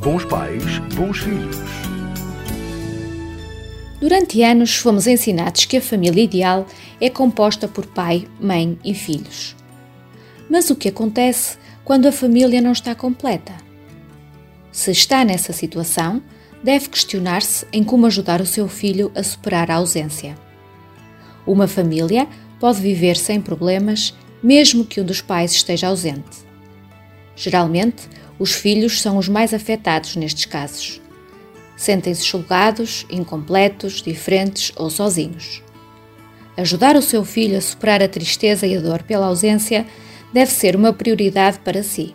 Bons pais, bons filhos. Durante anos fomos ensinados que a família ideal é composta por pai, mãe e filhos. Mas o que acontece quando a família não está completa? Se está nessa situação, deve questionar-se em como ajudar o seu filho a superar a ausência. Uma família pode viver sem problemas, mesmo que um dos pais esteja ausente. Geralmente, os filhos são os mais afetados nestes casos. Sentem-se julgados, incompletos, diferentes ou sozinhos. Ajudar o seu filho a superar a tristeza e a dor pela ausência deve ser uma prioridade para si.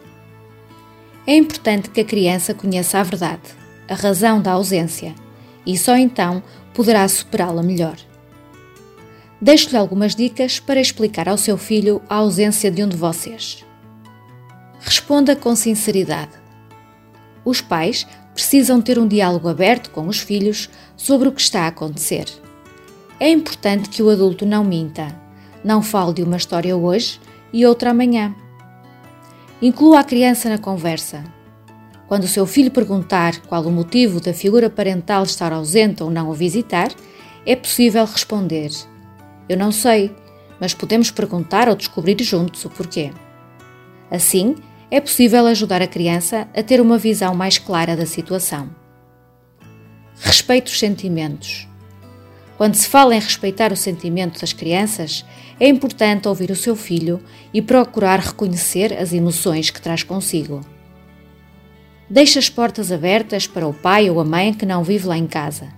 É importante que a criança conheça a verdade, a razão da ausência, e só então poderá superá-la melhor. Deixo-lhe algumas dicas para explicar ao seu filho a ausência de um de vocês. Responda com sinceridade. Os pais precisam ter um diálogo aberto com os filhos sobre o que está a acontecer. É importante que o adulto não minta, não fale de uma história hoje e outra amanhã. Inclua a criança na conversa. Quando o seu filho perguntar qual o motivo da figura parental estar ausente ou não o visitar, é possível responder: Eu não sei, mas podemos perguntar ou descobrir juntos o porquê. Assim, é possível ajudar a criança a ter uma visão mais clara da situação. Respeite os sentimentos. Quando se fala em respeitar o sentimento das crianças, é importante ouvir o seu filho e procurar reconhecer as emoções que traz consigo. Deixe as portas abertas para o pai ou a mãe que não vive lá em casa.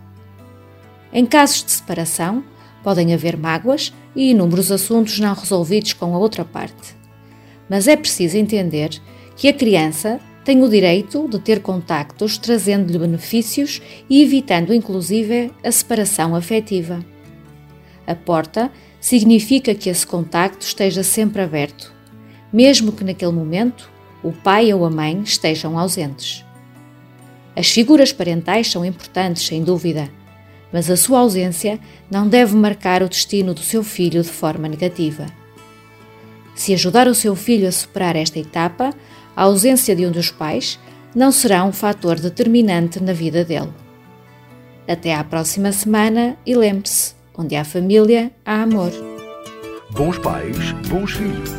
Em casos de separação, podem haver mágoas e inúmeros assuntos não resolvidos com a outra parte mas é preciso entender que a criança tem o direito de ter contactos trazendo-lhe benefícios e evitando inclusive a separação afetiva. A porta significa que esse contacto esteja sempre aberto, mesmo que naquele momento o pai ou a mãe estejam ausentes. As figuras parentais são importantes, sem dúvida, mas a sua ausência não deve marcar o destino do seu filho de forma negativa. Se ajudar o seu filho a superar esta etapa, a ausência de um dos pais não será um fator determinante na vida dele. Até à próxima semana e lembre-se: onde há família, há amor. Bons pais, bons filhos.